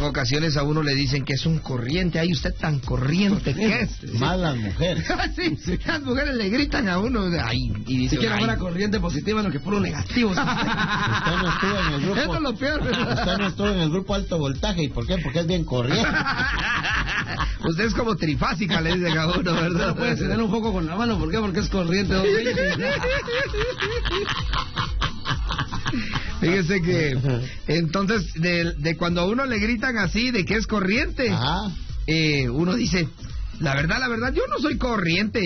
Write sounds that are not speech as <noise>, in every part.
en ocasiones a uno le dicen que es un corriente. Ay, usted tan corriente que es. Más las mujeres. <laughs> sí, las mujeres le gritan a uno. Ay, y dice, Si quiere ay, fuera corriente positiva, lo que puro negativo. <laughs> Usted no estuvo en el grupo. Eso es lo peor. Usted no estuvo en el grupo alto voltaje. ¿Y por qué? Porque es bien corriente. <laughs> Usted es como trifásica, le dicen a uno, No ¿verdad? puede ceder un poco con la mano, ¿por qué? Porque es corriente. 220. Fíjese que entonces de, de cuando a uno le gritan así de que es corriente, eh, uno dice, la verdad, la verdad, yo no soy corriente.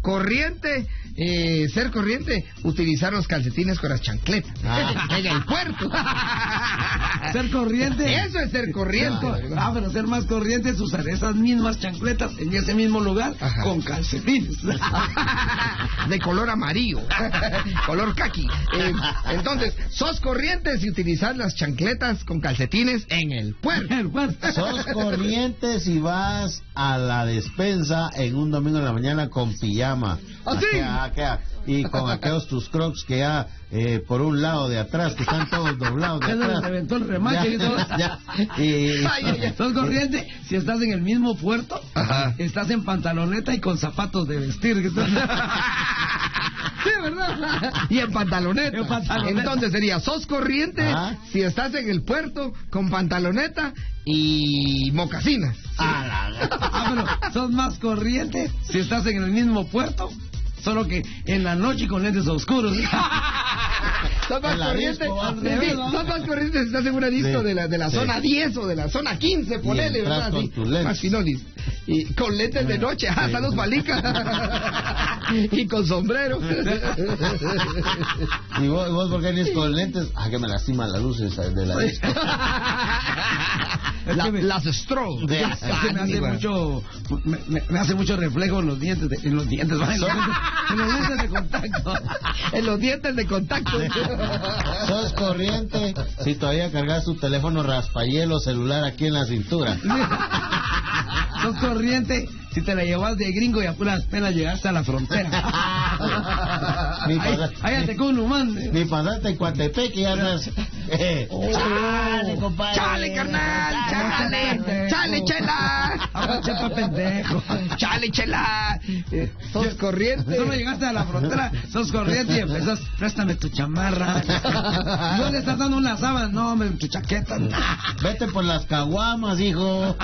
Corriente, eh, ser corriente, utilizar los calcetines con las chancletas Ah. en el puerto. <laughs> Ser corriente. Eso es ser corriente. Ah, pero ser más corriente es usar esas mismas chancletas en ese mismo lugar Ajá. con calcetines. <laughs> de color amarillo, <laughs> color kaki. Eh, entonces, sos corriente si utilizar las chancletas con calcetines en el puerto. El puerto. Sos corriente si vas a la despensa en un domingo en la mañana con pijama. ¿Ah, sí? Y con aquellos tus crocs que ya eh, por un lado de atrás, que están todos doblados de <laughs> se atrás. les reventó el remache y todo. Ya, y- <laughs> Ay. Sos corriente si estás en el mismo puerto, Ajá. estás en pantaloneta y con zapatos de vestir. <laughs> Sí, ¿verdad? Y en pantaloneta. En pantaloneta. Entonces sería, sos corriente Ajá. si estás en el puerto con pantaloneta y mocasinas. Ah, la- Ah, pero sos más corriente si estás en el mismo puerto, solo que en la noche con lentes oscuros. <laughs> Sos más En la corriente, disco, sí, sos más corriente si estás en una disco Sí, de la, de la sí. zona 10 o de la zona 15, ponele, ¿verdad? con tus lentes. Y con lentes de noche, ah, saludos palica. <laughs> y con sombrero. <laughs> ¿Y vos, vos por qué vienes con lentes? Ah, que me lastiman las luces de la disco. La- que me- las strobes. De- Es que me hace mucho me, hace mucho reflejo en los dientes de, en los dientes <laughs> en los en los lentes de contacto En los dientes de contacto. <laughs> Sos corriente si todavía cargas tu teléfono raspayelo celular aquí en la cintura. <laughs> sos corriente si te la llevas de gringo y a puras penas llegaste a la frontera <laughs> Ni pasa- ahí te con Ni pasaste en Coatepec y. Eh, <laughs> Oh. chale, compadre. Chale, carnal, chale, chale, chela. <laughs> Agua chepa pendejo Chale, chela. Sos corriente. Solo llegaste a la frontera, sos corriente y empezás, préstame tu chamarra. ¿Y dónde estás dando una sábana? No, hombre, tu chaqueta. Vete por las caguamas, hijo.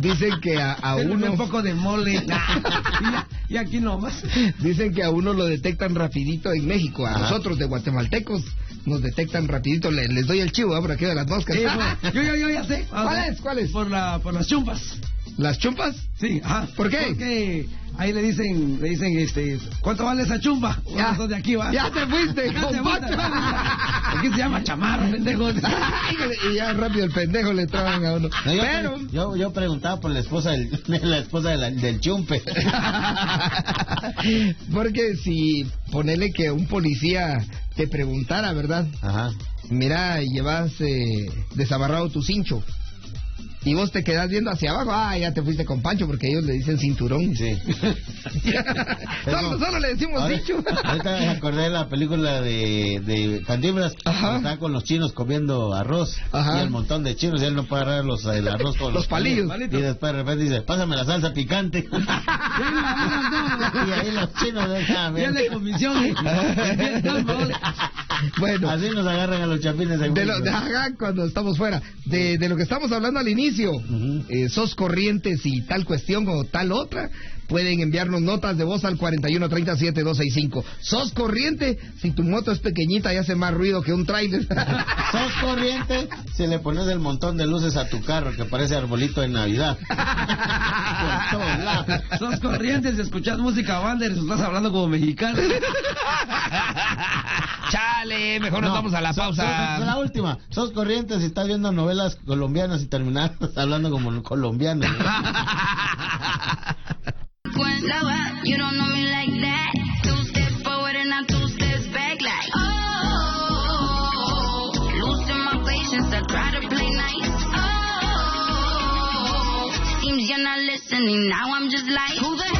Dicen que a, a uno un poco de mole. <laughs> y, aquí nomás. dicen que a uno lo detectan rapidito en México, a Ajá. nosotros de guatemaltecos nos detectan rapidito. Le- les doy el chivo ¿eh? por aquí de las moscas. Sí, pues, yo, yo, yo ya sé. <laughs> ¿Cuál es? ¿Cuál es? Por, la, por las chumpas. ¿Las chumpas? Sí, ajá. ¿Por qué? Porque ahí le dicen, le dicen, este, ¿cuánto vale esa chumpa? Ya. De aquí, va. Ya te fuiste, Ya te fuiste. Aquí se llama chamarra, pendejo. <laughs> Y ya rápido el pendejo le traban a uno. No, yo, Pero... yo, yo preguntaba por la esposa del, <laughs> la esposa de la- del chumpe. <laughs> Porque si ponele que un policía te preguntara, ¿verdad? Ajá. Mira, llevas eh, desabarrado tu cincho. Y vos te quedas viendo hacia abajo, ah, ya te fuiste con Pancho porque ellos le dicen cinturón. Sí. <laughs> solo, solo le decimos Ahora- cincho. Ahorita me acordé de la película de, de cuando Está con los chinos comiendo arroz. Ajá. Y el montón de chinos. Y él no puede agarrar los, el arroz con <laughs> Los palillos. Y después de repente dice, pásame la salsa picante. <laughs> y ahí los chinos dejan Ya de comisión. ¿eh? bueno, Así nos agarran a los chapines de lo, México. de, ajá, cuando estamos fuera, de, de lo que estamos hablando al inicio, Ujú. eh, sos corrientes y tal cuestión o tal otra, pueden enviarnos notas de voz al 4137-265. Sos corriente si tu moto es pequeñita y hace más ruido que un tráiler. <laughs> Sos corriente si le pones el montón de luces a tu carro que parece arbolito de Navidad. <laughs> Sos corrientes y escuchas música Wander y estás hablando como mexicano. <laughs> Chale, mejor nos No, vamos a la sos- pausa. sos- la última. Sos corriente si estás viendo novelas colombianas y terminas hablando como colombiano. You don't know me like that. Two steps forward and I'm two steps back, like oh. Losing my patience, I try to play nice. Oh, seems you're not listening. Now I'm just like, who the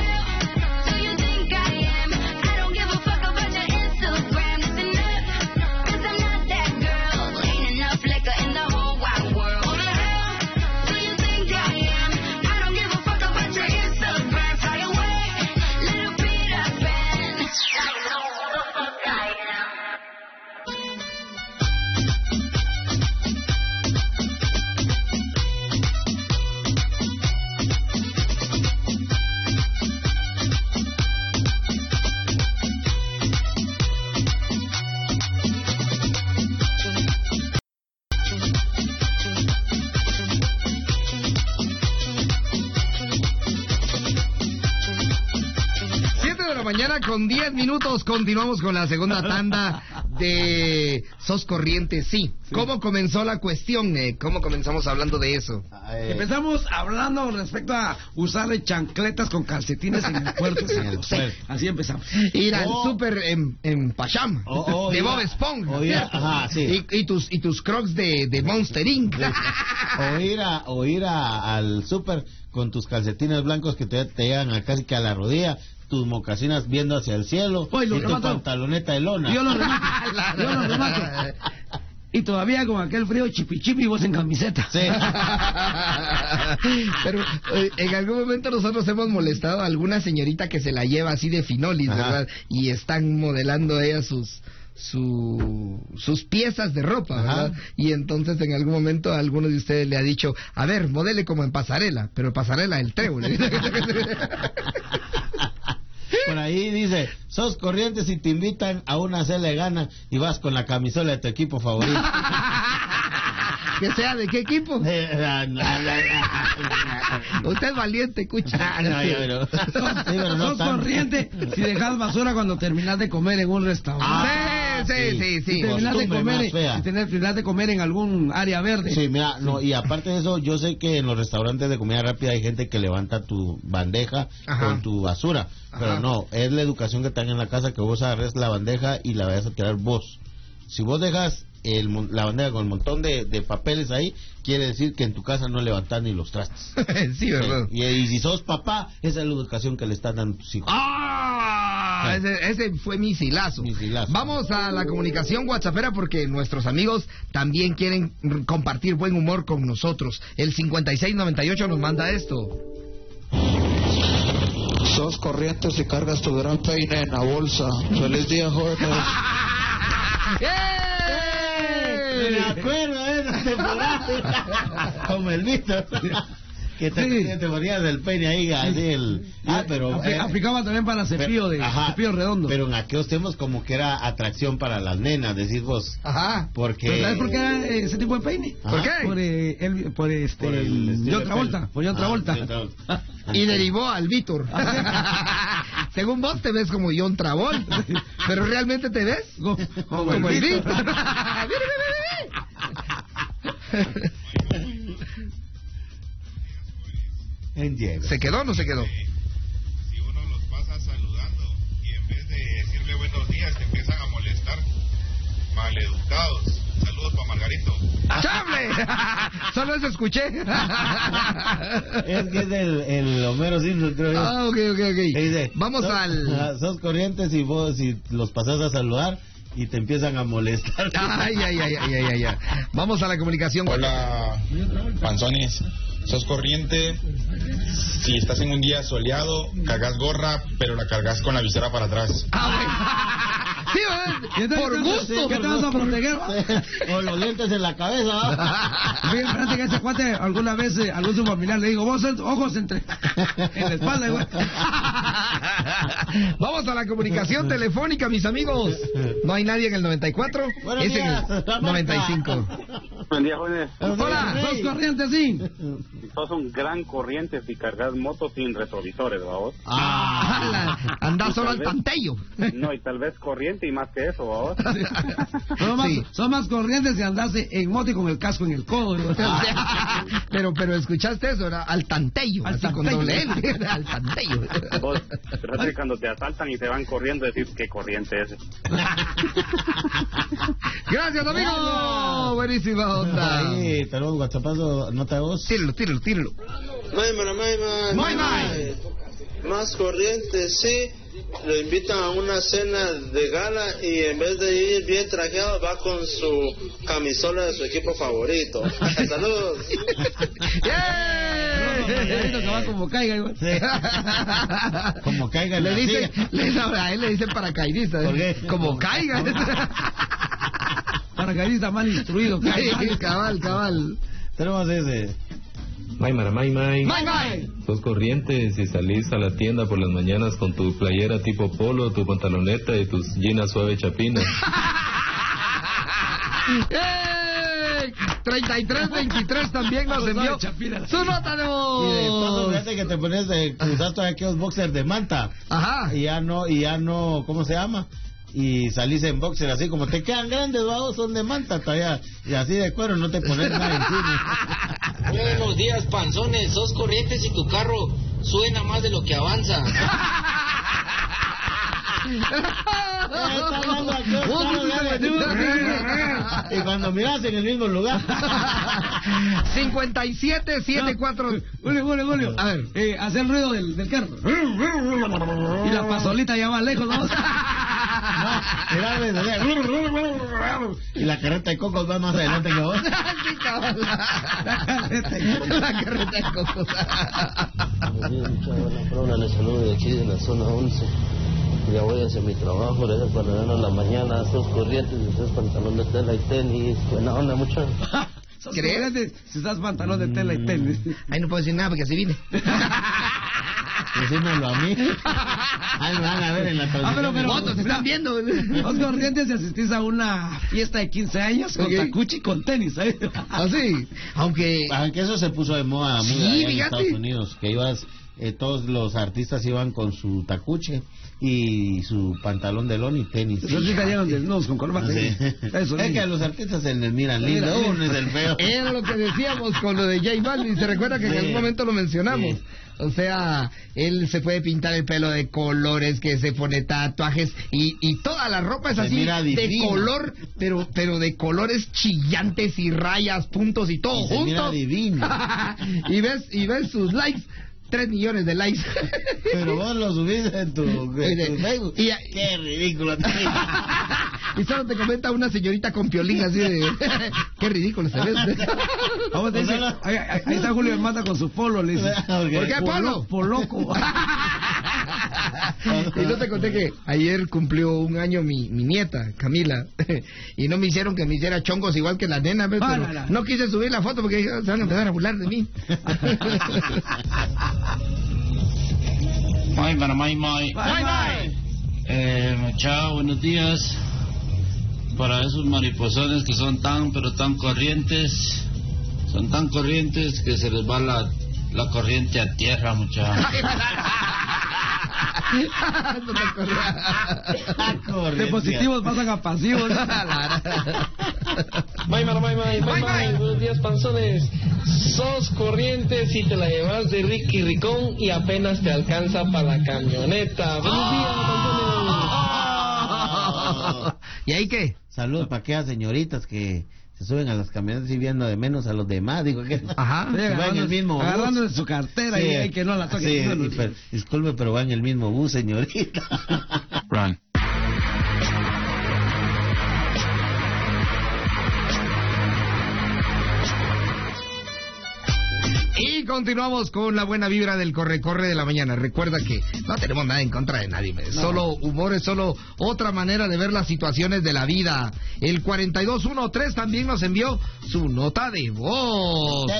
con 10 minutos continuamos con la segunda tanda de Sos Corriente, sí. ¿Cómo comenzó la cuestión? eh? ¿Cómo comenzamos hablando de eso? Empezamos hablando respecto a usarle chancletas con calcetines en el puerto. <laughs> Sí, así empezamos. Ir al Oh. súper en, en Pacham, O- o de Bob Esponja. o ir a- ¿cierto? ajá, sí. y, y tus, y tus crocs de, de Monster Inc. o ir a, o ir a- al súper con tus calcetines blancos que te, te llegan a casi que a la rodilla, tus mocasinas viendo hacia el cielo Oye, y tu pantaloneta de lona. Yo lo remato. <laughs> Yo lo remato. Y todavía con aquel frío chipi chipi vos en camiseta. Sí. <laughs> Pero eh, en algún momento nosotros hemos molestado a alguna señorita que se la lleva así de finolis, Ajá. ¿verdad? Y están modelando ella sus su, sus piezas de ropa, Ajá. ¿verdad? Y entonces en algún momento alguno de ustedes le ha dicho, a ver, modele como en pasarela, pero pasarela el trébol. <laughs> Por ahí dice, sos corrientes y te invitan a una cena gana y vas con la camisola de tu equipo favorito. <laughs> que sea de qué equipo. <laughs> Eh, ah, Usted es valiente, cucha. no, no, yo, <laughs> sí, no Sos tanto. corriente si dejas basura cuando terminas de comer en un restaurante. Ah, sí, sí, sí, terminas de comer terminas de comer en algún área verde. Sí, mira, no, y aparte de eso, yo sé que en los restaurantes de comida rápida hay gente que levanta tu bandeja Ajá. con tu basura, pero Ajá. no, es la educación que te dan en la casa que vos agarres la bandeja y la vayas a tirar vos. Si vos dejas el, la bandeja con un montón de, de papeles ahí, quiere decir que en tu casa no levantas ni los trastes. <laughs> sí, ¿verdad? Sí, Y, y si sos papá, esa es la educación que le están dando a tus hijos. ¡Ah! Sí. Ese, ese fue misilazo. Misilazo. Vamos a la comunicación WhatsAppera porque nuestros amigos también quieren compartir buen humor con nosotros. El 5698 nos manda esto. Sos corrientes y cargas tu gran peine en la bolsa. Feliz día, <laughs> jóvenes. ¡Eh! Me acuerdo de esa temporada. Como el Víctor. Que te, te ponías del peine ahí, así el... Ah, pero... Eh, aplicaba también para cepillo de Ajá, cepillo redondo. Pero en aquellos tiempos como que era atracción para las nenas, decís vos. Ajá. Porque... ¿Pero ¿Sabes por qué era eh, ese tipo de peine? Ajá. ¿Por qué? Por, eh, el- por este Por el de Travolta, pelo. por Ah, Travolta. John Travolta. <laughs> Y derivó al Víctor. <laughs> <laughs> Según vos te ves como John Travolta, pero realmente te ves Como, como, el Víctor. <laughs> Entiendo. ¿Se quedó o no se quedó? si uno los pasa saludando y en vez de decirle buenos días te empiezan a molestar, maleducados. Saludos para Margarito. ¡Chable! <laughs> Solo eso escuché. <laughs> Es que es el, el Homero Simpson, creo yo. Ah, ok, ok, ok. dice, Vamos sos- al... Sos corrientes y vos si los pasas a saludar y te empiezan a molestar. <laughs> Ay, ay, ay, ay, ay, ay, ay. Vamos a la comunicación. Hola, panzones. Sos corriente. Si estás en un día soleado, cargas gorra, pero la cargas con la visera para atrás. Ah. <laughs> Sí, ¿Qué ¿verdad? te- por qué te- gusto. ¿Qué te vas a proteger? o <laughs> los lentes en la cabeza. Bien, espérate que ese cuate alguna vez eh, algún su familiar le digo, vos ojos entre en la espalda, güey. Vamos a la comunicación telefónica, mis amigos. No hay nadie en el 94, Buenos es en días, el la 95. Buen día, jóvenes. Hola, Sos corriente, sí. Sos un gran corriente si cargas motos sin retrovisores, vamos. Ah, la- anda solo al tantello. No, y tal vez corriente y más que eso, vamos. <laughs> Son más, Sí. son más corrientes si andase en moto y con el casco en el codo. güey. <laughs> pero, pero escuchaste eso, era al tantello, Al así con tantello. doble L, <laughs> al tantello. Vos, pero cuando te asaltan y te van corriendo, decir qué corriente es. <laughs> Gracias, amigo. Buenísima onda. Ahí, tenemos WhatsAppazo, nota de voz. Tíralo, tíralo, tíralo. Maymara. Muy mal. Más corriente, sí. Lo invitan a una cena de gala y en vez de ir bien trajeado va con su camisola de su equipo favorito. <laughs> Saludos. Margarito que va como caiga. <laughs> Como caiga Le silla. le, no, a él le dicen paracaidista. ¿Por qué? Como caiga. <laughs> Paracaidista mal instruido, caiga. Sí, cabal, cabal. Tenemos ese. Maymara, may, may. Bye, bye. Sos corriente si salís a la tienda por las mañanas con tu playera tipo polo, tu pantaloneta y tus jeans suave chapinas. <laughs> ¡Ey! 3323 también nos envió su nota de Y de paso, voz. fíjate que te pones de cruzar todos aquellos boxers de manta. Ajá. Y ya no, y ya no, ¿cómo se llama? Y salís en boxer así como te quedan grandes, vamos, son de manta todavía. Y así de cuero no te pones nada encima. <laughs> Buenos días, panzones. Sos corrientes y tu carro suena más de lo que avanza. <laughs> y cuando miras en el mismo lugar. 5774. Julio, Julio, Julio. A ver. Eh, hace el ruido del, del carro. Y la pasolita ya va lejos, ¿no? Y la carreta de cocos va más adelante que vos. Sí. La carreta de cocos. Una le saludo de aquí de la zona 11. Ya voy hacia mi trabajo, desde cuando ven a la mañana, esos corrientes, esos pantalones de tela y tenis. Buena onda, mucho. <laughs> Sos corrientes Si estás pantalón de tela y tenis. Ahí no puedo decir nada porque así vine. <laughs> Decímelo a mí. <laughs> Ahí me van a ver en la Ah, pero, Fotos, te están viendo. Los corrientes si asistís a una fiesta de 15 años con Ok. tacuchi y con tenis, ¿eh? Así. Aunque. Aunque eso se puso de moda muy Sí, en. Estados Unidos, que ibas, eh, todos los artistas iban con su tacuche y su pantalón de lona y tenis. Esos sí cayeron desnudos con corbata. Sí. Eso es que a los artistas se les miran lindo, Mira, uno es el feo. Era lo que decíamos con lo de J Balvin. ¿Se recuerda que en algún momento lo mencionamos? Sí. O sea, él se puede pintar el pelo de colores, que se pone tatuajes y, y toda la ropa es Se así de color, pero pero de colores chillantes y rayas, puntos y todo Y se mira junto. divino. <laughs> y ves y ves sus likes, tres millones de likes. <laughs> Pero vos lo subís en tu, en tu Facebook. y- Qué ridículo. <laughs> y solo te comenta una señorita con piolín así de <laughs> qué ridículo se ve. Vamos, dice, ahí, ahí- está Julio Mata con su polo, le dice. ¿Por qué polo? Poloco. <laughs> y no te conté que ayer cumplió un año mi, mi nieta, Camila, <laughs> y no me hicieron que me hiciera chongos igual que la nena. Ah, Pero no quise subir la foto porque dije, se van a empezar a burlar de mí. May, para may, may. Eh, mucha, buenos días. Para esos mariposones que son tan, pero tan corrientes, son tan corrientes que se les va la, la corriente a tierra, mucha. <laughs> No te acordás. De positivos pasan a pasivos. May, may, may, may. Buenos días, panzones. Sos corrientes y te la llevas de Ricky Ricón y apenas te alcanza para la camioneta. Buenos días, panzones. <laughs> ¿Y ahí qué? Saludos para aquellas señoritas que se suben a las camionetas y viendo de menos a los demás. Digo que Ajá. <laughs> Sí, va en agarrando- el mismo bus. agarrando de su cartera Sí, y que no la toque. sí, <laughs> pero- disculpe, pero va en el mismo bus, señorita. Run. Y continuamos con la buena vibra del corre-corre de la mañana. Recuerda que no tenemos nada en contra de nadie. ¿ves? Solo humor es solo otra manera de ver las situaciones de la vida. El 4213 también nos envió su nota de voz.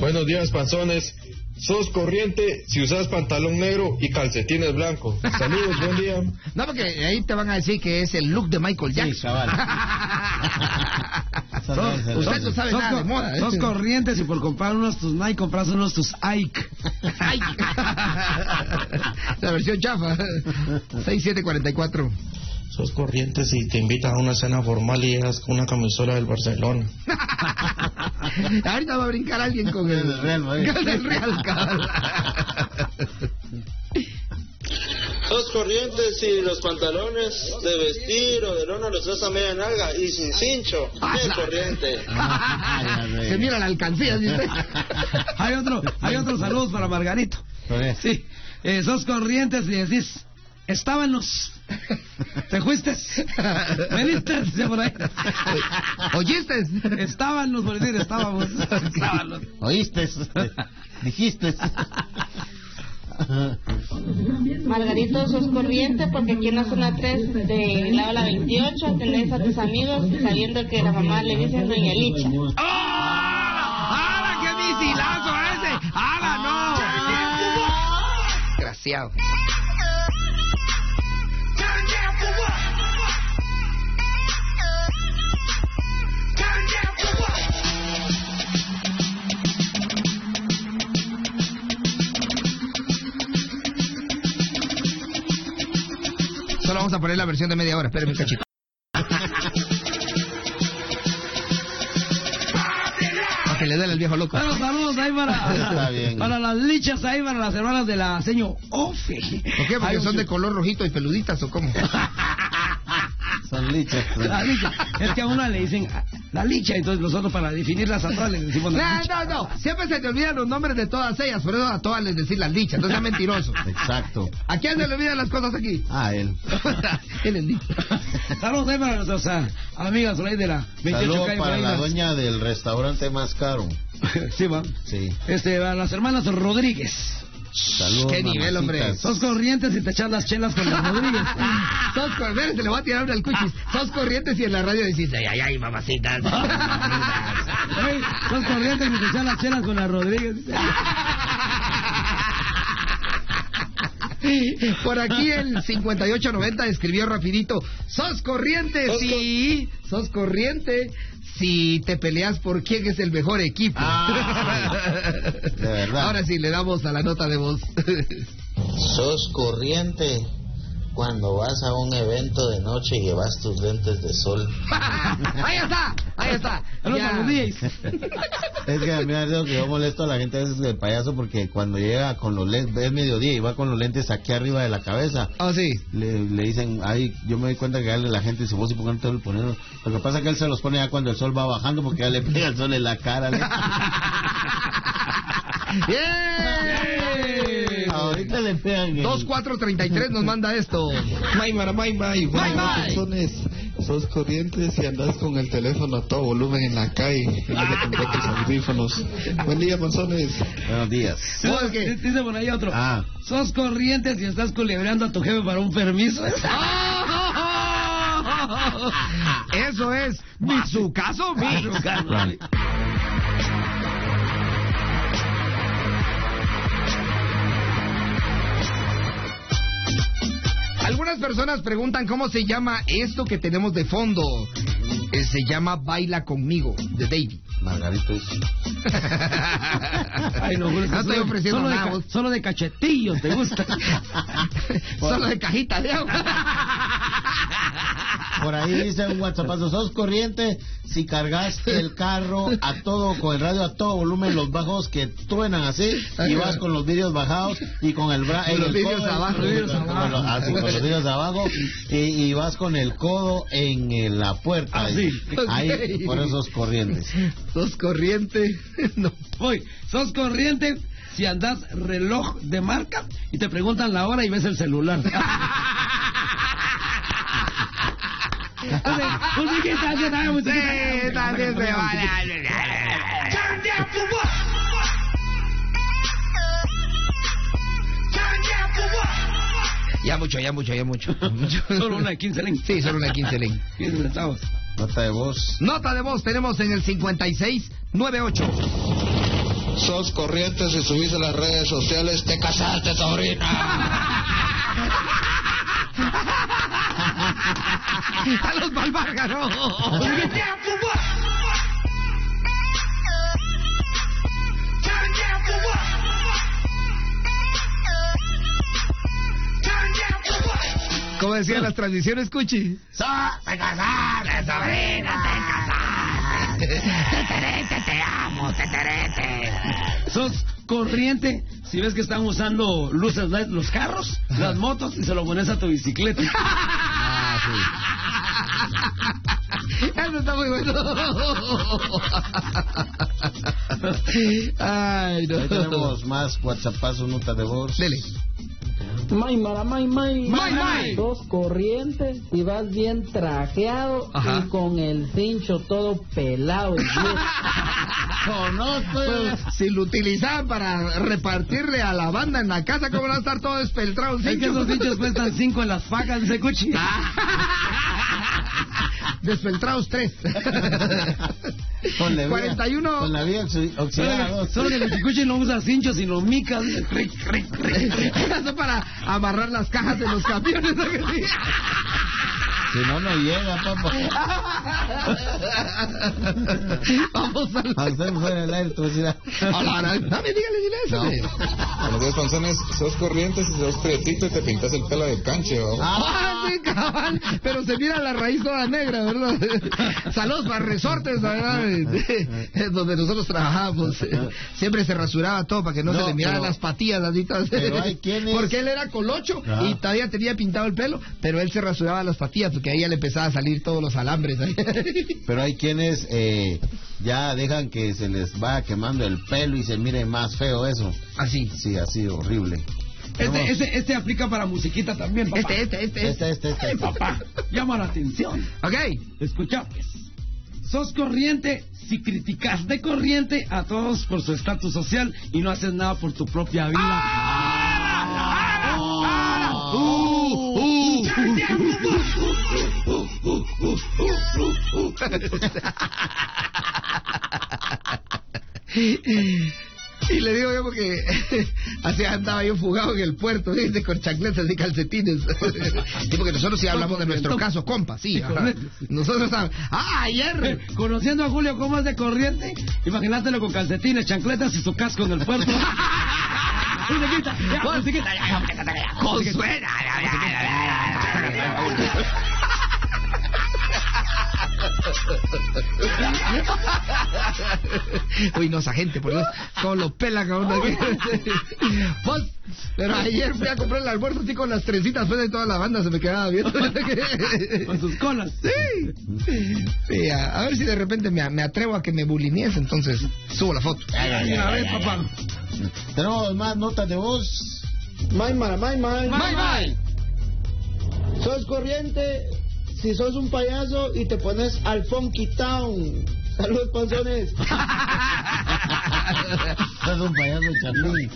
Buenos días, panzones. Sos corriente si usas pantalón negro y calcetines blancos. Saludos, buen día. <laughs> No, porque ahí te van a decir que es el look de Michael Sí, Jackson. <laughs> usted no sabe nada de moda. ¿eh? Sos corrientes y por comprar unos tus Nike compras unos tus Ike. <laughs> La versión chafa. 6744. Sos corriente si te invitan a una cena formal y llegas con una camisola del Barcelona. <laughs> Ahorita va a brincar alguien con el, El Real Madrid. con el Real. Sos corrientes y los pantalones de vestir o de lona los usas a media nalga y sin cincho. ¡Qué corriente! <laughs> Se mira la alcancía, ¿sí usted? Hay otro, hay otros saludos para Margarito. Sí, eh, sos corrientes y decís, estábamos, te fuiste, veniste, dice por ahí. ¿Oíste? Estábamos, por decir, estábamos. estábamos. ¿Oíste? Dijiste. <laughs> Margarito, sos corriente porque aquí en la zona 3 de la 28 tenés a tus amigos sabiendo que la mamá le dicen Doña Licha. ¡Hala, qué misilazo ese! ¡Hala, no! Desgraciado. La versión de media hora. Espérenme un cachito. Para que le duele el viejo loco. Bueno, saludos ahí para, <laughs> Está bien. para las lichas ahí, para las hermanas de la señor Ofe. ¿Por qué? ¿Porque Hay son un- de color rojito y peluditas o cómo? <laughs> Son lichas. La licha. Es que a una le dicen ah, la licha, entonces nosotros para definirlas a todas les decimos la No, licha. no, no. Siempre se te olvidan los nombres de todas ellas. Por eso a todas les decís las dichas. No seas mentiroso. Exacto. ¿A quién se le olvidan las cosas aquí? Ah, él. <laughs> Él es dicho. Saludos para nuestras ah, amigas de la 28 Saludos para la las- dueña del restaurante más caro. <laughs> Sí, va. Sí. Este, a las hermanas Rodríguez. Saludos. Qué nivel, hombre. Sos corrientes y te echas las chelas con las Rodríguez. <laughs> Sos corrientes, le voy a tirar una al cuchis. Sos corrientes y en la radio decís, ay, ay, ay, mamacitas. <laughs> Sos corrientes y te echas las chelas con las Rodríguez. <laughs> Por aquí el 5890 escribió rapidito, sos corriente, sí, sos corriente. Si te peleas por quién es el mejor equipo. <laughs> de verdad. Ahora sí, le damos a la nota de voz. Sos corriente cuando vas a un evento de noche y llevas tus lentes de sol. <laughs> ahí está, ahí está. <laughs> Es que a mí me que yo molesto a la gente a veces del payaso porque cuando llega con los lentes, es mediodía y va con los lentes aquí arriba de la cabeza. Oh, sí. Le, le dicen, ay, yo me doy cuenta que la gente dice, vos y por qué no te lo que pasa es que él se los pone ya cuando el sol va bajando porque ya le pega el sol en la cara. <laughs> Ahorita le pegan. en- 2433 nos manda esto. May, mara. Personas, sos corrientes y andas con el teléfono a todo volumen en la calle. Y no le coloques audífonos. Buen día, panzones. Buenos días. No, es que- Dice por ahí otro. Ah, Sos corrientes y estás culebreando a tu jefe para un permiso. <laughs> Eso es mi su caso, mi su caso. Algunas personas preguntan cómo se llama esto que tenemos de fondo. Eh, se llama Baila conmigo, de David. Margarito es. <laughs> Ay, no, No estoy solo- ofreciendo solo de nada, ca- vos. Solo de cachetillos te gusta. <laughs> Solo de cajita de agua. <laughs> Por ahí dice un WhatsAppazo, sos corriente si cargas el carro a todo, con el radio a todo volumen, los bajos que truenan así, y vas con los vídeos bajados y con el brazo. Con los vídeos abajo, los vídeos abajo. Así, con los vídeos abajo, y, y vas con el codo en la puerta. Ah, ahí. sí. Ahí, Ok. por esos corrientes. Sos corriente. <laughs> No. Voy, sos corriente si andas reloj de marca y te preguntan la hora y ves el celular. <laughs> Musiquita, sí, dale, musiquita. Sí, también se vale. Ya mucho, ya mucho, ya mucho. <laughs> Solo una de 15 link. Sí, solo una de 15 link. 15 centavos. Nota de voz. Nota de voz tenemos en el 5698. Sos corrientes y subís a las redes sociales. Te casaste, sobrina. <laughs> A los malvárganos. Como decían las transmisiones, Cuchi. So, te casaste, sobrina, te casaste. Teterete, te amo, teterete. Sos corriente si ves que están usando luces LED los carros, las motos y se lo pones a tu bicicleta. <laughs> <laughs> Eso está muy bueno. <laughs> Ay, no. Ahí tenemos más WhatsAppazo, nota de voz. Dele. May, mara, may, may. May, may. Dos corrientes y vas bien trajeado Ajá. y con el cincho todo pelado. <laughs> Conozco. Pues, si lo utilizaban para repartirle a la banda en la casa, ¿cómo va a estar todo espeltrado? Es que esos bichos cuestan 5 en las facas, dice Cuchi. <laughs> Despeltrados tres. <laughs> Con la vía- 41. Con la oxi- oxidada. Solo que el Cuchi no usa cinchos, sino micas. Eso <laughs> para amarrar las cajas de los camiones. <laughs> ¿no que no, no llega, papá. <laughs> Vamos. A usted fuera el aire, dígale, dile eso. No. Buenos días, panzones. Sos corrientes y sos prietito y te pintas el pelo de canche. Ah, sí, cabal. Pero se mira la raíz toda negra, ¿verdad? Saludos para resortes, ¿verdad? Es donde nosotros trabajábamos. Siempre se rasuraba todo para que no, No, se le miraran pero- las patillas así todas. pero hay quienes- Porque él era colocho y todavía tenía pintado el pelo, pero él se rasuraba las patillas porque ahí ya le empezaba a salir todos los alambres. <laughs> Pero hay quienes eh, ya dejan que se les va quemando el pelo y se mire más feo eso. Así. Sí, así horrible. Este, este, este aplica para musiquita también, papá. Este, este, este. Este, este, este. Ay, papá, llama la atención. Ok. Escucha, pues. Sos corriente si criticas de corriente a todos por su estatus social y no haces nada por tu propia vida. ¡Ah! Y le digo yo porque <laughs> así andaba yo fugado en el puerto, dice, con chancletas y calcetines. <laughs> Sí, porque nosotros sí hablamos de nuestro caso, compa, sí. ajá. Nosotros Ah, ayer. Conociendo a Julio como es de corriente, imagínatelo con calcetines, chancletas y su casco en el puerto. <laughs> Musiquita, musiquita. Consuela. <laughs> Uy, no, esa gente, por Dios, cómo lo pela, cabrón. Pues, <laughs> pero ayer fui a comprar el almuerzo así con las trencitas, pues, de toda la banda se me quedaba viendo. <laughs> Con sus colas. Sí. Sí, a, a ver si de repente me, me atrevo a que me bulinies, entonces subo la foto. Una vez, papá. Tenemos más notas de voz. Maymar, Maymar. Bye, Sos corriente si sos un payaso y te pones al Funky Town. <laughs> Saludos, panzones. <laughs> Es un payaso de Chaplin.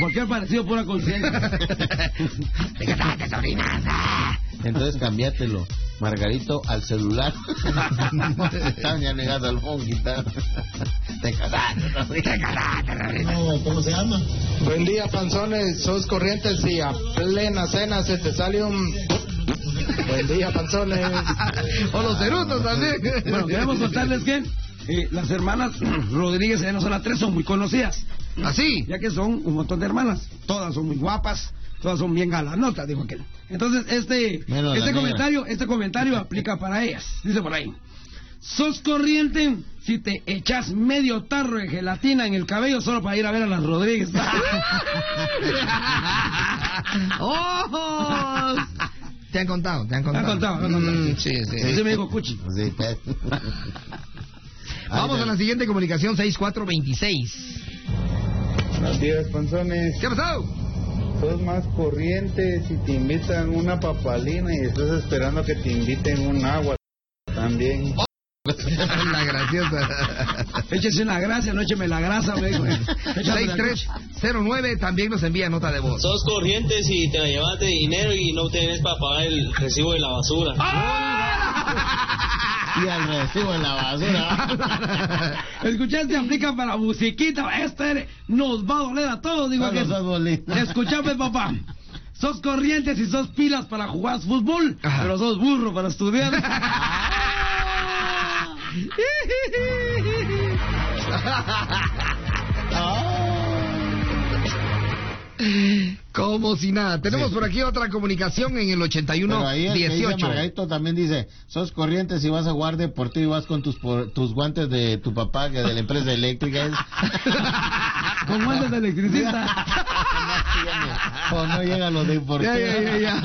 Cualquier <laughs> parecido, pura conciencia. Te casaste, sobrina. Entonces cambiátelo, Margarito, al celular. Estaban ya negados al phone quitar. Te casaste, Te casaste, sobrina. ¿Cómo se llama? Buen día, panzones. Sos corriente si a plena cena se te sale un... Buen día, panzones. <laughs> O los cerutos también. Bueno, queremos contarles que eh, las hermanas <clears throat> Rodríguez ya no son las tres, son muy conocidas. ¿Así? Ya que son un montón de hermanas. Todas son muy guapas, todas son bien galanotas, dijo aquel. Entonces, este, Menos este comentario, este comentario <laughs> aplica para ellas. Dice por ahí. Sos corriente si te echas medio tarro de gelatina en el cabello solo para ir a ver a las Rodríguez. <laughs> ¡Ojos! Te han contado, te han contado. Te han contado, te han contado. Mm, sí, sí. Así me dijo Cuchi. Sí. <laughs> Vamos a la siguiente comunicación, 6426. Buenos días, panzones. ¿Qué pasó? Sos más corriente si te invitan una papalina y estás esperando que te inviten un agua también. <laughs> la graciosa. <laughs> Échese una gracia, no écheme la grasa, <laughs> la 6309 también nos envía nota de voz. Sos corriente si te la llevas de dinero y no tienes para pagar el recibo de la basura. Y al recibo en la basura. Escuchaste, aplica para musiquita. Este nos va a doler a todos, digo que. Escuchame, papá. Sos corrientes y sos pilas para jugar fútbol, pero sos burro para estudiar. <laughs> Como si nada. Tenemos por aquí otra comunicación en el Pero ahí el que dice 8118. Margarito también dice, sos corriente si vas a jugar deportivo y vas con tus por- tus guantes de tu papá, que de la empresa eléctrica. es- <laughs> Con guantes de electricista. <laughs> o no llega lo deportivo. Ya, ya, ya,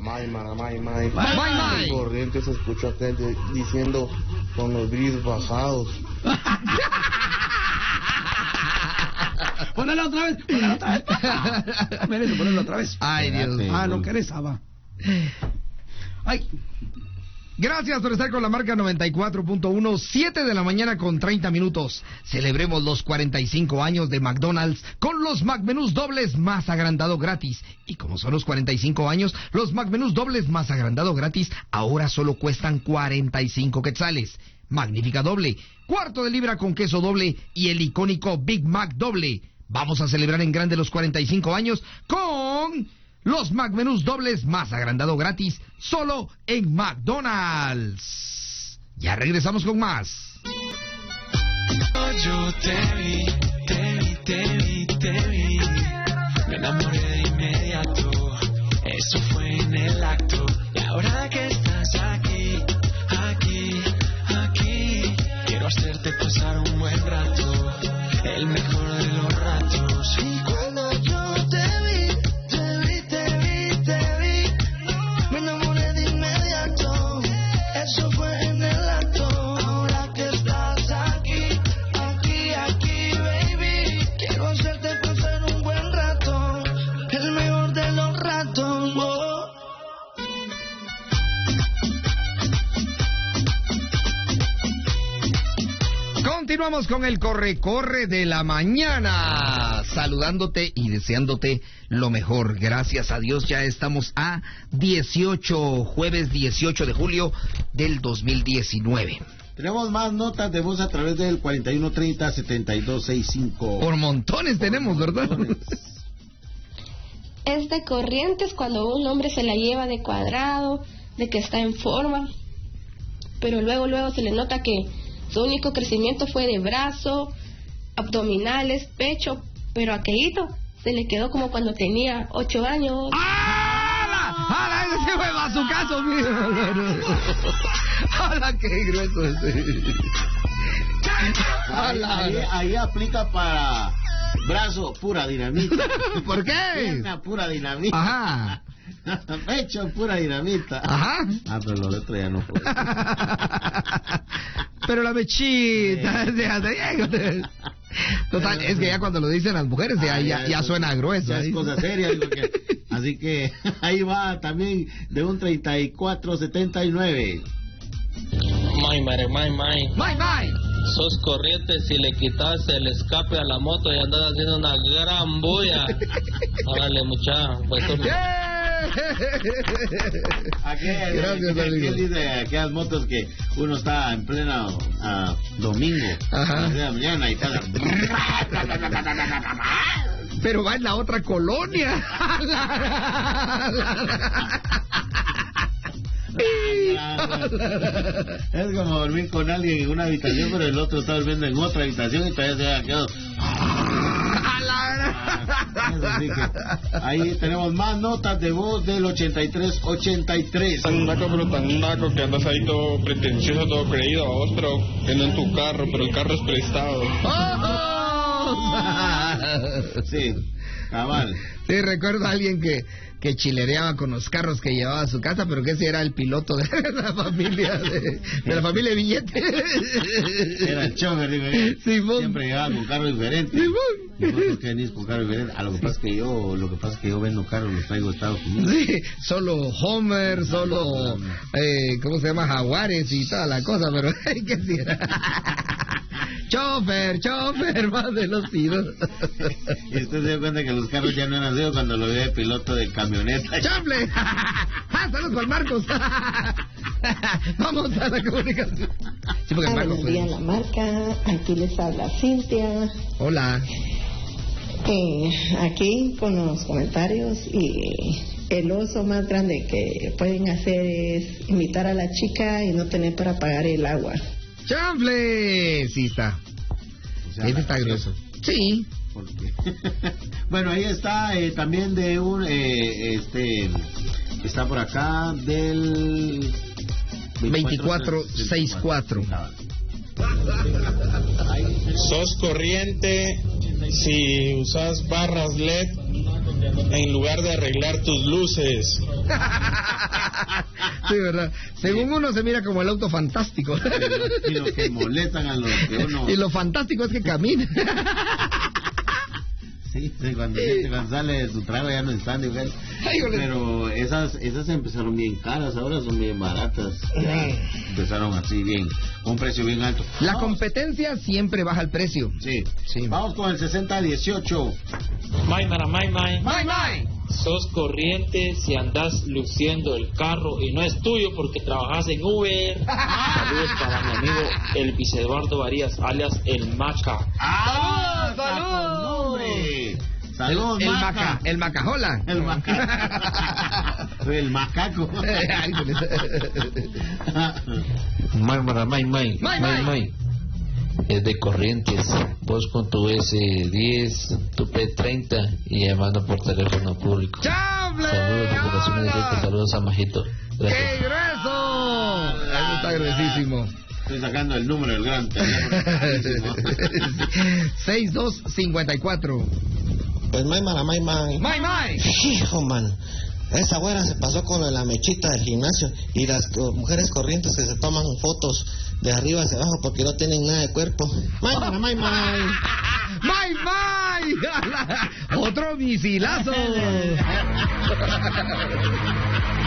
May, mara, may, may. May, may. Corriente se escuchó gente diciendo con los brillos bajados. <laughs> Ponelo otra vez, ponelo otra vez. <laughs> Merece ponerlo otra vez. Ay, Dios. Ah, no querés, va. Ay, Gracias por estar con la marca 94.1, 7 de la mañana con 30 minutos. Celebremos los 45 años de McDonald's con los McMenús dobles más agrandado gratis. Y como son los 45 años, los McMenús dobles más agrandado gratis ahora solo cuestan 45 quetzales. Magnífica doble, cuarto de libra con queso doble y el icónico Big Mac doble. Vamos a celebrar en grande los 45 años con los McMenús dobles más agrandado gratis solo en McDonald's. Ya regresamos con más. Yo te vi, te vi, te vi, te vi. Me enamoré de inmediato. Eso fue en el acto. Y ahora que estás aquí, aquí, aquí, quiero hacerte pasar un buen rato. El mejor de los ratos. Y cuando Con el corre-corre de la mañana, saludándote y deseándote lo mejor. Gracias a Dios ya estamos a 18, jueves 18 de julio del 2019. Tenemos más notas de voz a través del 4130-7265. Por montones tenemos, ¿verdad? Es de corrientes cuando un hombre se la lleva de cuadrado, de que está en forma, pero luego, luego se le nota que su único crecimiento fue de brazo, abdominales, pecho, pero aquelito se le quedó como cuando tenía ocho años. ¡Hala! Ese fue a su caso. ¡Hala, qué grueso ese! Ahí, ahí- ahí aplica para brazo pura dinamita. ¿Por qué? Pierna pura dinamita. Ajá. <laughs> Pecho pura dinamita. Ajá. Ah, pero lo de otro ya no. <laughs> Pero la mechita, <laughs> hace bien. <laughs> Total, es que ya cuando lo dicen las mujeres, ya, Ah, ya, ya, ya eso- suena grueso. Ya es cosa seria. digo que- <laughs> así que ahí va también de un 3479. May, madre, may, may. May, may. Sos corriente si le quitas el escape a la moto y andas haciendo una gran bulla. Órale, mucha. Pues, Aquel, Gracias, aquel amigo. dice aquellas motos que uno está en plena ah, domingo, Ajá. de la mañana y está Pero va en la otra colonia. <laughs> Es como dormir con alguien en una habitación, pero el otro está durmiendo en otra habitación y todavía se ha quedado. Eso sí que- ahí tenemos más notas de voz del 8383. Tan naco, pero tan naco que andas ahí todo pretencioso, todo creído a vos, pero que no en tu carro, pero el carro es prestado. <laughs> Sí, cabal. Sí, recuerdo a alguien que, que chilereaba con los carros que llevaba a su casa, pero que ese era el piloto de <laughs> la familia, de, de la familia Billete. Era el chofer, digo yo. Simón. Siempre llegaba con carro diferente. ¿Y vos por qué venís con carro diferente? A lo que pasa es que yo, lo que pasa es que yo vendo carros, los traigo de Estados Unidos. Sí, solo Homer, solo, eh, ¿cómo se llama? Jaguares y toda la cosa, pero <laughs> que decir. Chofer, chofer, <laughs> más velocidad. Y usted se dio cuenta que los carros ya no eran de cuando lo vi de piloto de camioneta. ¡Chamble! <laughs> ¡Ah, saludos con Marcos! <laughs> Vamos a la comunicación. Sí, porque Ah, Marcos buenos días, la marca. Aquí les habla Cintia. Hola. Eh, aquí con los comentarios y el oso más grande que pueden hacer es invitar a la chica y no tener para pagar el agua. ¡Chamble! Sí está. Ese está grueso. Sí. <laughs> Bueno, ahí está eh, también de un, eh, este, está por acá del 2464. Sos corriente si usas barras LED en lugar de arreglar tus luces. <laughs> Sí, ¿verdad? Según uno se mira como el auto fantástico. Y los que molestan a los que uno... Y lo fantástico es que camina. <laughs> Sí, sí, cuando, cuando sale de su trago ya no están igual. Pero esas esas empezaron bien caras, ahora son bien baratas. Empezaron así bien, un precio bien alto. La competencia siempre baja el precio. Sí, Vamos con el 6018. May, may, may. May, may. Sos corriente si andas luciendo el carro y no es tuyo porque trabajas en Uber. <laughs> Saludos para mi amigo Elvis Eduardo Varías, alias El Maca. ¡Ah! ¡Saludos! Saludos, el, el Maca. maca, el macajola. El macaco. <laughs> el macaco. <laughs> May, May, may, may. may. Es de Corrientes. Vos con tu S10, tu P30 y llamando por teléfono público. ¡Chable! Saludos de saludos a Majito. Gracias. ¡Qué grueso! Eso está gruesísimo. Estoy sacando el número del gran teléfono. <laughs> 6254. Pues may may. ¡May, may! Hijo, man. Esa güera se pasó con la mechita del gimnasio y las mujeres corrientes que se toman fotos de arriba hacia abajo porque no tienen nada de cuerpo. May may may. ¡May, may! ¡Otro misilazo! <laughs>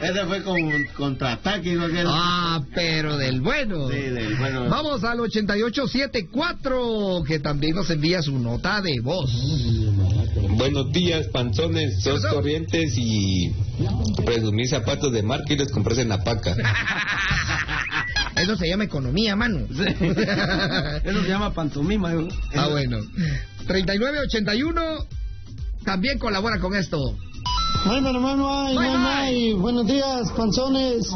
Ese fue con contraataque. ¿no? Ah, pero del bueno. Sí, del bueno. Vamos al 8874, que también nos envía su nota de voz. Buenos días, panzones, sos corrientes y presumís zapatos de marca y los compras en la paca. <laughs> Eso se llama economía, mano. <laughs> Eso se llama pantomima. ¿no? Ah, bueno. 3981 también colabora con esto. Ay, mi hermano, ay, May, ay. Buenos días, panzones.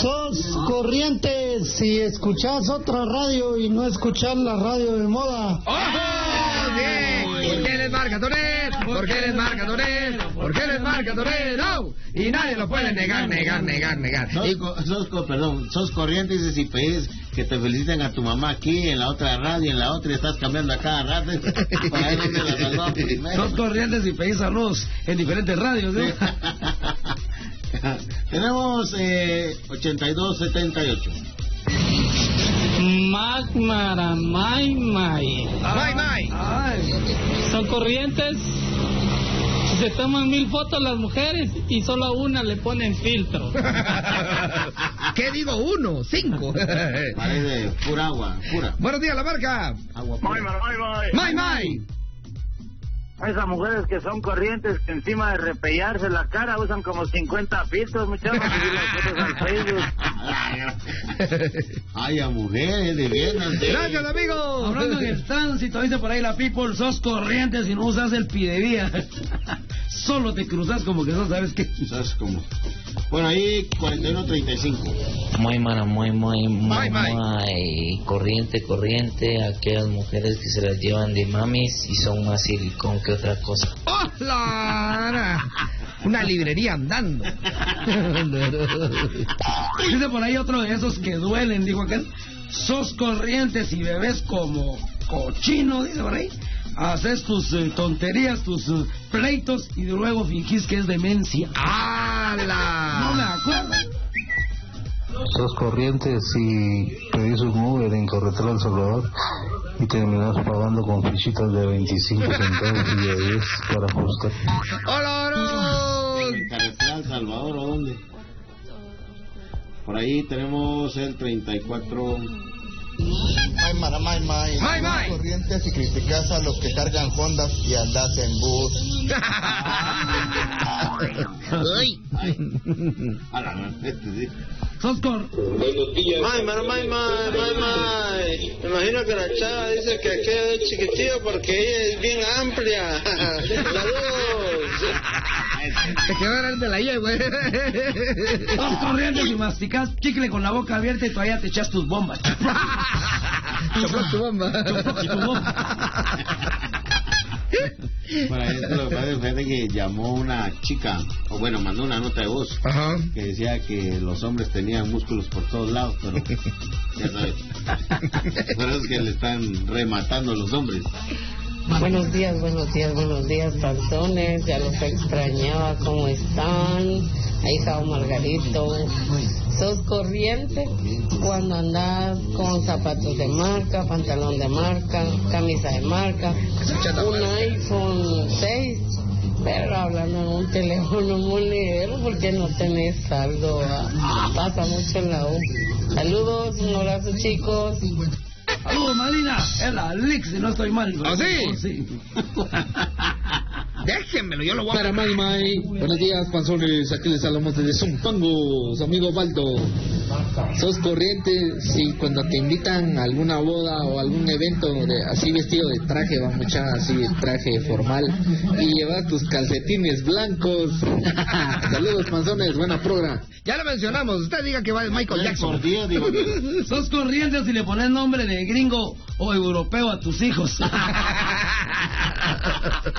Sos corrientes si escuchás otra radio y no escuchás la radio de moda. ¡Ojo! ¡Bien! ¿Por qué eres marcatonet? ¿Por qué eres marcatonet? ¿Por qué eres marcatonet? ¡No! Y nadie lo puede negar, negar, negar, negar. Sos, Y- co- sos co- perdón, sos corrientes y si pedís que te feliciten a tu mamá aquí, en la otra radio, en la otra, y estás cambiando a cada rato. Para la primero. Dos corrientes y pedís saludos en diferentes radios. ¿no? <laughs> Tenemos eh, 8278. Magmara, may, may. ¡May, may! Son corrientes. Se toman mil fotos las mujeres y solo a una le ponen filtro. <laughs> ¿Qué digo? Uno, cinco. Parece pura agua, pura. Buenos días, la marca. Agua May, pura. may, may. ¡May, Esas mujeres que son corrientes que encima de repellarse la cara usan como 50 filtros, muchachos, y las fotos al Facebook. <laughs> Ay, a mujeres, diviértanse. Gracias, amigo. Hablando en el tránsito, dice por ahí la people, sos corrientes y no usas el pidevía. <laughs> Solo te cruzas como que no sabes qué. ¿Sabes cómo? Bueno, ahí 4135. Muy mara, muy, muy, muy, muy. Corriente, corriente. Aquellas mujeres que se las llevan de mamis y son más silicón que otra cosa. ¡Hola! Una librería andando. <laughs> Dice por ahí otro de esos que duelen, dijo aquel. Sos corrientes y bebés como cochino, dice por ahí. Haces tus eh, tonterías, tus eh, pleitos y luego fingís que es demencia. No me ¡Hala! acuerdo. Sos corrientes y pedís un Uber en Corretel El Salvador y terminás pagando con fichitas de 25 centavos y de 10 para ajustar. ¡Hola, hola! ¿En Carretera El Salvador o dónde? Por ahí tenemos el 34. May mara, may may. May, may. Corrientes y criticas a los que cargan Hondas y andas en bus. Ay. A la este cor... Buenos días. May, may, may, may, may, may. Me imagino que la chava dice que aquella es chiquitillo porque ella es bien amplia. Saludos. Te quedó grande la yegua. Sos corrientes y masticás chicle con la boca abierta y todavía te echas tus bombas. Chocó tu bomba. Y tu bomba. Por ahí esto lo que pasa fue de que llamó una chica, o bueno, mandó una nota de voz Ajá. que decía que los hombres tenían músculos por todos lados, pero ya sabes. <laughs> Por eso es que le están rematando los hombres. Buenos días, buenos días, buenos días, panzones. Ya los extrañaba. ¿Cómo están? Ahí está Margarito. ¿Sos corriente cuando andas con zapatos de marca, pantalón de marca, camisa de marca, un iPhone 6? Pero hablando en un teléfono monedero porque no tenés saldo. ah, Pasa mucho en la U. Saludos, un abrazo chicos. Saludos, Marina. Es la Lix, si no estoy mal. ¿Ah, sí? Sí. <laughs> Déjenmelo, yo lo voy a... Para May May, buenos días panzones, aquí les hablamos desde Zumpango, su amigo Baldo. sos corriente si cuando te invitan a alguna boda o algún evento de, así vestido de traje, va mucha así de traje formal y llevas tus calcetines blancos. <laughs> Saludos panzones, buena programa. Ya lo mencionamos, usted diga que va de Michael Jackson. Dios, digo. <laughs> Sos corriente si le pones nombre de gringo o europeo a tus hijos. <laughs>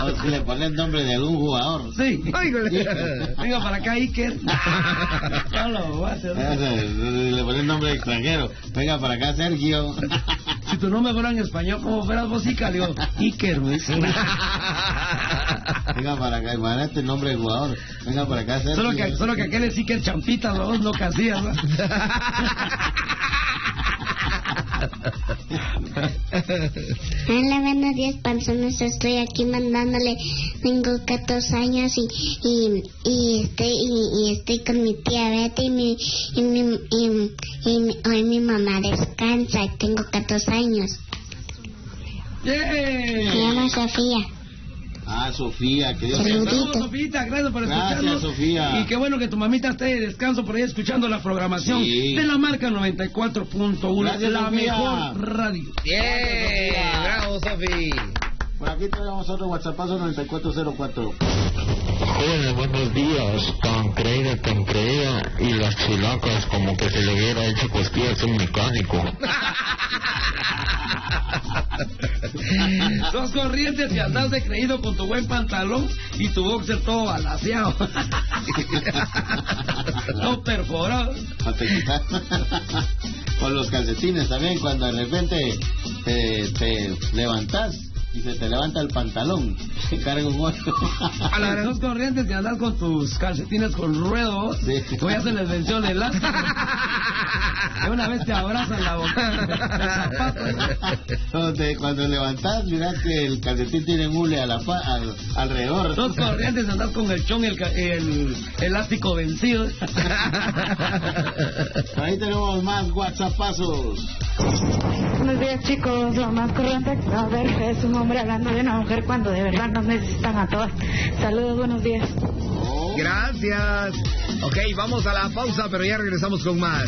O si le pones nombre de algún jugador. Sí. <laughs> Venga para acá, Iker. <laughs> No lo voy a hacer. Le pones nombre extranjero. Venga para acá, Sergio. <laughs> Si tu nombre fuera en español, como fueras vos, Iker, le digo, Iker, güey. Venga para acá, imagínate el nombre del jugador. Venga para acá, Sergio. Solo que, solo que aquel es Iker Champita, vos no Casillas, ¿no? Hola, buenos días, panzones. Estoy aquí mandándole. Tengo 14 años y, y, y estoy y, y estoy con mi tía Betty y mi y mi y, hoy mi mamá descansa y tengo 14 años. ¡Yeah! Se llama Sofía. Ah, Sofía, que Dios te Saludos, Sofita, gracias por Gracias, escucharnos. Sofía. Y qué bueno que tu mamita esté de descanso por ahí escuchando la programación Sí. de la marca 94.1, Gracias, la Sofía. mejor radio. Bien, bravo, Sofi. Por aquí tenemos otro WhatsAppazo 9404. Jóvenes, buenos días. Tan creída, tan creída. Y las chilacas como que se le hubiera hecho cosquillas a un mecánico. <laughs> Sos corrientes y andás de creído con tu buen pantalón y tu boxer todo balaseado. todo <laughs> perforado. <laughs> Con los calcetines también, cuando de repente te, te levantas y se te levanta el pantalón, <laughs> te carga un hoyo. A la sos corrientes y andás con tus calcetines con ruedos. Hoy ya se les venció el elástico. De una vez te abrazan la boca. Donde <laughs> cuando levantas, miras que el calcetín tiene mule a la pa- al- alrededor. Sos corrientes, andás con el chón y el, ca- el elástico vencido. <laughs> Ahí tenemos más WhatsAppazos. Buenos días chicos, lo más corriente que va a haber es un hombre hablando de una mujer cuando de verdad nos necesitan a todas. Saludos, buenos días. Gracias. Ok, vamos a la pausa, pero ya regresamos con más.